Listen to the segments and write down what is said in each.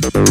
Bye.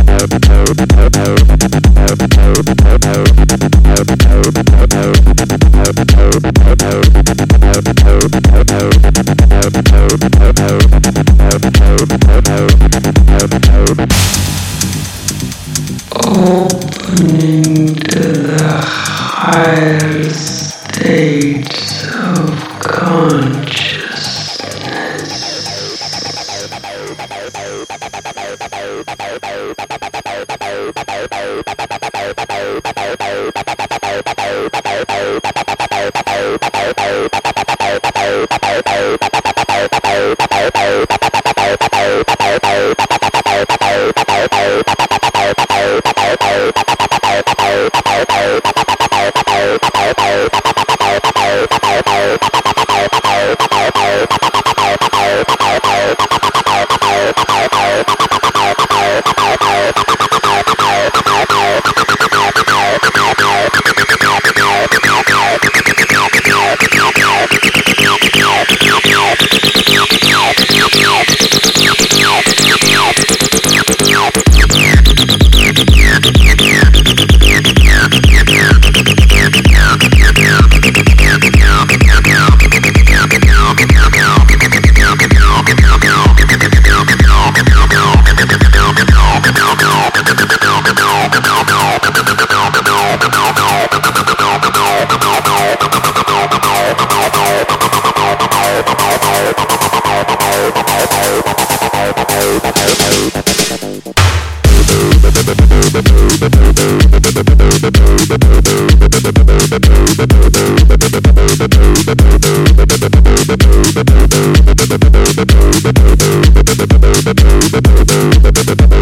Opening to the higher states of consciousness. Bye.